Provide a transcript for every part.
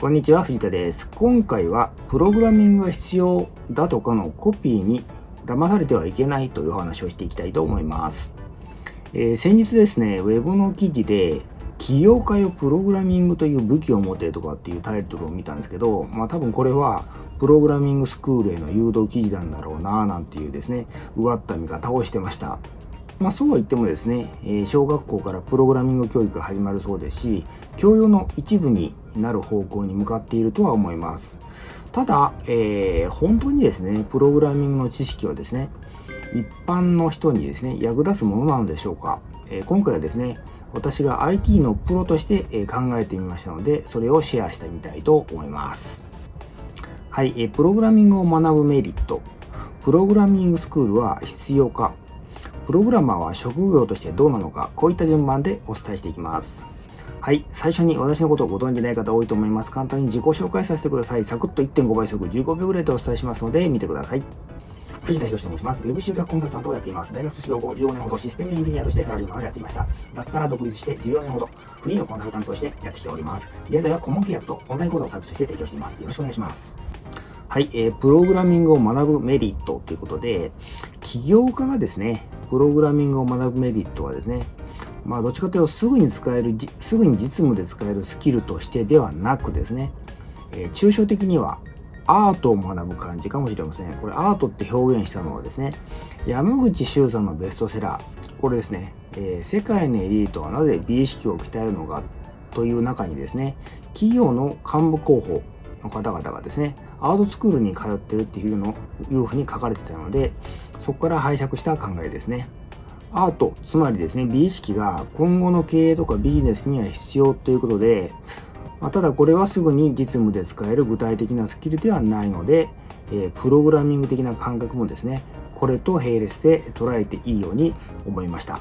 こんにちは、藤田です。今回は、プログラミングが必要だとかのコピーに騙されてはいけないという話をしていきたいと思います。えー、先日ですね、ウェブの記事で、起業家よプログラミングという武器を持てとかっていうタイトルを見たんですけど、まあ多分これはプログラミングスクールへの誘導記事なんだろうなぁなんていうですね、うがった見方をしてました。まあ、そうは言ってもですね、え小学校からプログラミング教育が始まるそうですし、教養の一部になる方向に向かっているとは思います。ただ、えー、本当にですね、プログラミングの知識はですね、一般の人にですね、役立つものなのでしょうか。えー、今回はですね、私が IT のプロとして考えてみましたので、それをシェアしてみたいと思います。はい、えプログラミングを学ぶメリット。プログラミングスクールは必要かプログラマーは職業としてどうなのか、こういった順番でお伝えしていきます。はい。最初に私のことをご存じない方多いと思います。簡単に自己紹介させてください。サクッと1.5倍速15秒ぐらいでお伝えしますので、見てください。藤田博と申します。ウェブ集客コンサルタントをやっています。大学卒業後、14年ほどシステムエンジニアとしてサラリーマンをやっていました。脱サラ独立して14年ほど、フリーのコンサルタントとしてやってきております。現在は顧問契約とオンライン講座をサービスとして提供しています。よろしくお願いします。はい、えー、プログラミングを学ぶメリットということで、起業家がですね、プログラミングを学ぶメリットはですね、まあ、どっちかというとすぐに使える、すぐに実務で使えるスキルとしてではなくですね、えー、抽象的にはアートを学ぶ感じかもしれません。これアートって表現したのはですね、山口周さんのベストセラー、これですね、えー、世界のエリートはなぜ美意識を鍛えるのかという中にですね、企業の幹部候補の方々がですね、アートスクールに通ってるっていうのいうふうに書かれてたので、そこから拝借した考えですね。アート、つまりですね、美意識が今後の経営とかビジネスには必要ということで、まあ、ただこれはすぐに実務で使える具体的なスキルではないので、え、プログラミング的な感覚もですね、これと並列で捉えていいように思いました。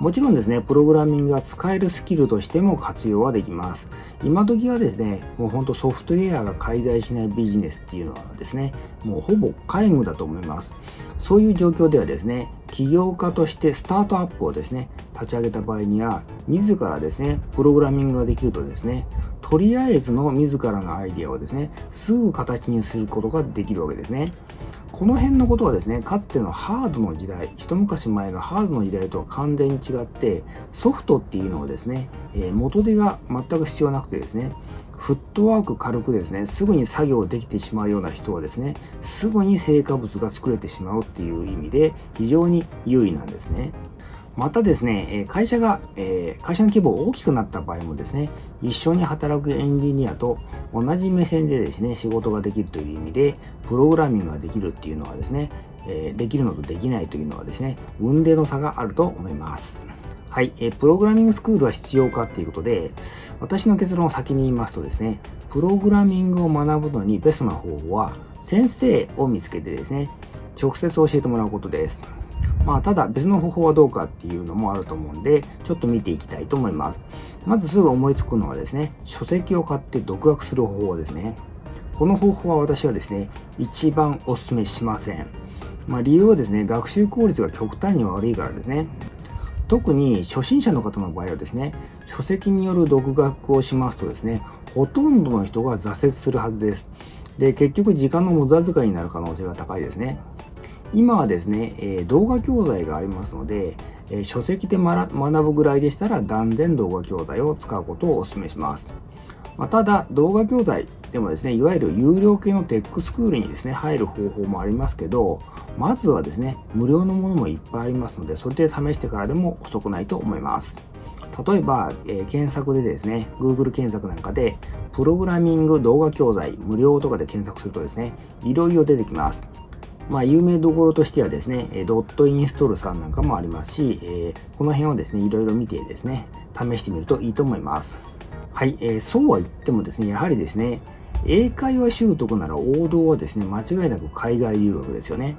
もちろんですね、プログラミングが使えるスキルとしても活用はできます。今時はですね、もうほんとソフトウェアが介在しないビジネスっていうのはですね、もうほぼ皆無だと思います。そういう状況ではですね、起業家としてスタートアップをですね、立ち上げた場合には、自らですね、プログラミングができるとですね、とりあえずの自らのアイデアをですね、すぐ形にすることができるわけですね。この辺のことはですね、かつてのハードの時代、一昔前のハードの時代とは完全に違って、ソフトっていうのはですね、え、元手が全く必要なくてですね、フットワーク軽くですね、すぐに作業できてしまうような人はですね、すぐに成果物が作れてしまうっていう意味で非常に優位なんですね。またですね、会社が、え会社の規模が大きくなった場合もですね、一緒に働くエンジニアと同じ目線でですね、仕事ができるという意味で、プログラミングができるっていうのはですね、えできるのとできないというのはですね、運命の差があると思います。はい、えプログラミングスクールは必要かっていうことで、私の結論を先に言いますとですね、プログラミングを学ぶのにベストな方法は、先生を見つけてですね、直接教えてもらうことです。まあ、ただ別の方法はどうかっていうのもあると思うんで、ちょっと見ていきたいと思います。まずすぐ思いつくのはですね、書籍を買って独学する方法ですね。この方法は私はですね、一番お勧めしません。まあ、理由はですね、学習効率が極端に悪いからですね。特に初心者の方の場合はですね、書籍による独学をしますとですね、ほとんどの人が挫折するはずです。で、結局時間の無駄遣いになる可能性が高いですね。今はですね、えー、動画教材がありますので、えー、書籍で学ぶぐらいでしたら断然動画教材を使うことをお勧めします。まあ、ただ、動画教材でもですね、いわゆる有料系のテックスクールにですね、入る方法もありますけど、まずはですね、無料のものもいっぱいありますので、それで試してからでも遅くないと思います。例えば、えー、検索でですね、Google 検索なんかで、プログラミング動画教材無料とかで検索するとですね、いろいろ出てきます。まあ、有名どころとしてはですね、ドットインストールさんなんかもありますし、えー、この辺をですね、いろいろ見てですね、試してみるといいと思います。はい、えー、そうは言ってもですね、やはりですね、英会話習得なら王道はですね、間違いなく海外留学ですよね。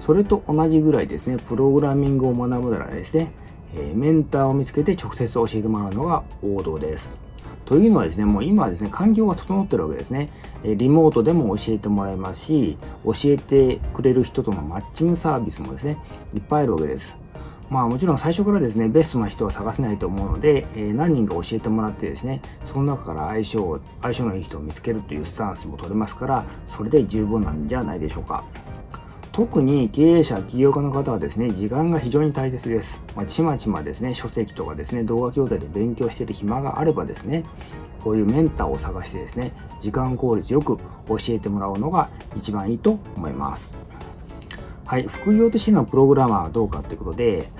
それと同じぐらいですね、プログラミングを学ぶならですね、えー、メンターを見つけて直接教えてもらうのが王道です。というのはですね、もう今はですね、環境が整ってるわけですね。リモートでも教えてもらえますし、教えてくれる人とのマッチングサービスもですね、いっぱいあるわけです。まあもちろん最初からですね、ベストな人は探せないと思うので、えー、何人か教えてもらってですね、その中から相性相性のいい人を見つけるというスタンスも取れますから、それで十分なんじゃないでしょうか。特に経営者、起業家の方はですね、時間が非常に大切です。まあ、ちまちまですね、書籍とかですね、動画教材で勉強している暇があればですね、こういうメンターを探してですね、時間効率よく教えてもらうのが一番いいと思います。はい、副業としてのプログラマーはどうかということで、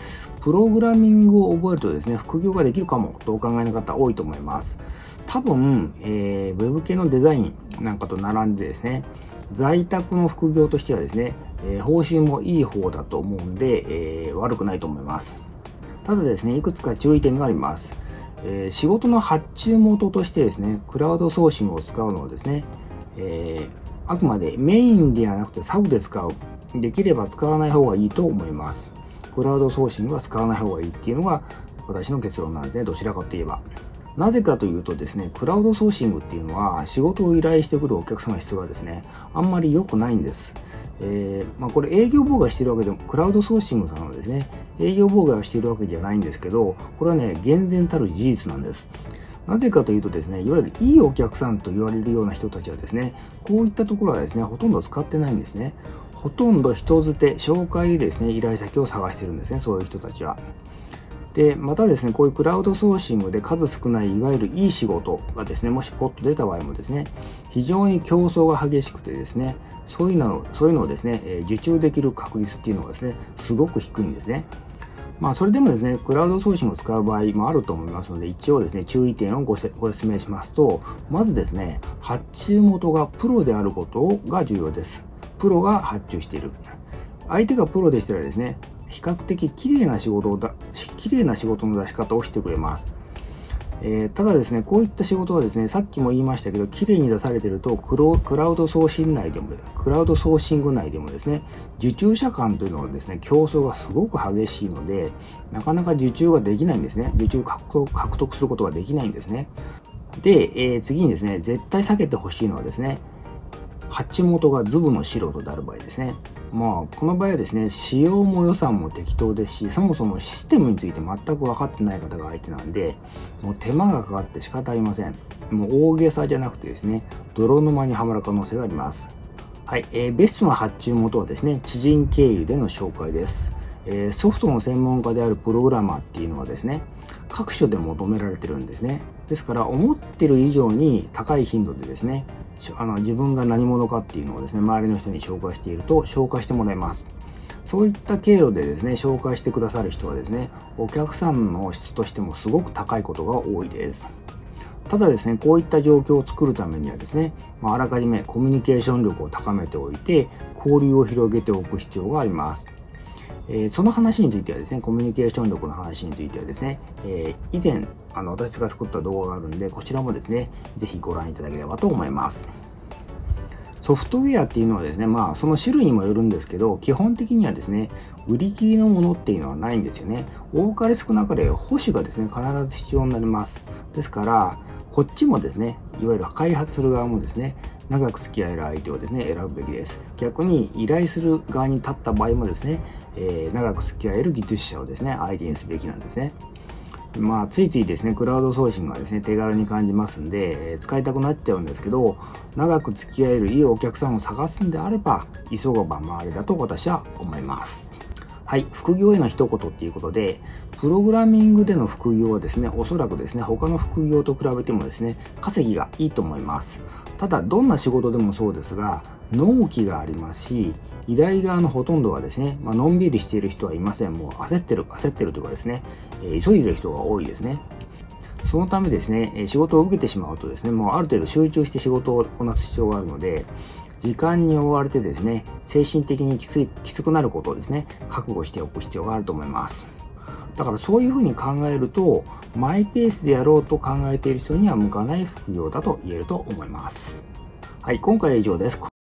プログラミングを覚えるとですね、副業ができるかもとお考えの方多いと思います。多分、えー、ウェブ系のデザインなんかと並んでですね、在宅の副業としてはですね、え、報酬もいい方だと思うんで、えー、悪くないと思います。ただですね、いくつか注意点があります。えー、仕事の発注元としてですね、クラウドソーシングを使うのはですね、えあくまでメインではなくてサブで使うできれば使わない方がいいと思います。クラウドソーシングは使わない方がいいっていうのが私の結論なんですね。どちらかといえば。なぜかというとですね、クラウドソーシングっていうのは仕事を依頼してくるお客様質がですね、あんまり良くないんです。えー、まあ、これ営業妨害してるわけでも、クラウドソーシングさんはですね、営業妨害をしているわけではないんですけど、これはね、厳然たる事実なんです。なぜかというとですね、いわゆるいいお客さんと言われるような人たちはですね、こういったところはですね、ほとんど使ってないんですね。ほとんど人づて、紹介でですね、依頼先を探してるんですね、そういう人たちは。で、またですね、こういうクラウドソーシングで数少ないいわゆるいい仕事がですね、もしポッと出た場合もですね、非常に競争が激しくてですね、そういうのそういうのをですね、え受注できる確率っていうのがですね、すごく低いんですね。まあ、それでもですね、クラウドソーシングを使う場合もあると思いますので、一応ですね、注意点をご説明しますと、まずですね、発注元がプロであることが重要です。プロが発注している。相手がプロでしたらですね、比較的綺麗な仕事をだ、綺麗な仕事の出し方をしてくれます。えー、ただですね、こういった仕事はですね、さっきも言いましたけど、綺麗に出されてるとクロ、クラウド送信内でも、クラウドソーシング内でもですね、受注者間というのはですね、競争がすごく激しいので、なかなか受注ができないんですね。受注獲得獲得することができないんですね。で、えー、次にですね、絶対避けてほしいのはですね、発元がズブの素人である場合ですね。まあ、この場合はですね、仕様も予算も適当ですし、そもそもシステムについて全く分かってない方が相手なんで、もう手間がかかって仕方ありません。もう大げさじゃなくてですね、泥沼にはまる可能性があります。はい、えー、ベストな発注元はですね、知人経由での紹介です。え、ソフトの専門家であるプログラマーっていうのはですね、各所で求められてるんですね。ですから、思ってる以上に高い頻度でですね、あの自分が何者かっていうのをですね、周りの人に紹介していると紹介してもらいます。そういった経路でですね、紹介してくださる人はですね、お客さんの質としてもすごく高いことが多いです。ただですね、こういった状況を作るためにはですね、まあ、あらかじめコミュニケーション力を高めておいて、交流を広げておく必要があります。えー、その話についてはですね、コミュニケーション力の話についてはですね、えー、以前、あの、私が作った動画があるんで、こちらもですね、ぜひご覧いただければと思います。ソフトウェアっていうのはですね、まあ、その種類にもよるんですけど、基本的にはですね、売り切りのものっていうのはないんですよね。多かれ少なかれ保守がですね、必ず必要になります。ですから、こっちもですね、いわゆる開発する側もですね、長く付き合える相手をですね、選ぶべきです。逆に依頼する側に立った場合もですね、えー、長く付き合える技術者をですね、相手にすべきなんですね。まあ、ついついですね、クラウド送信がですね、手軽に感じますんで、えー、使いたくなっちゃうんですけど、長く付き合えるいいお客さんを探すんであれば、急がば回れだと私は思います。はい、副業への一言っていうことで、プログラミングでの副業はですね、おそらくですね、他の副業と比べてもですね、稼ぎがいいと思います。ただ、どんな仕事でもそうですが、納期がありますし、依頼側のほとんどはですね、まあのんびりしている人はいません。もう焦ってる、焦ってるというかですね、えー、急いでる人が多いですね。そのためですね、仕事を受けてしまうとですね、もうある程度集中して仕事をこなす必要があるので、時間に追われてですね、精神的にきついきつくなることをですね、覚悟しておく必要があると思います。だからそういうふうに考えると、マイペースでやろうと考えている人には向かない副業だと言えると思います。はい、今回は以上です。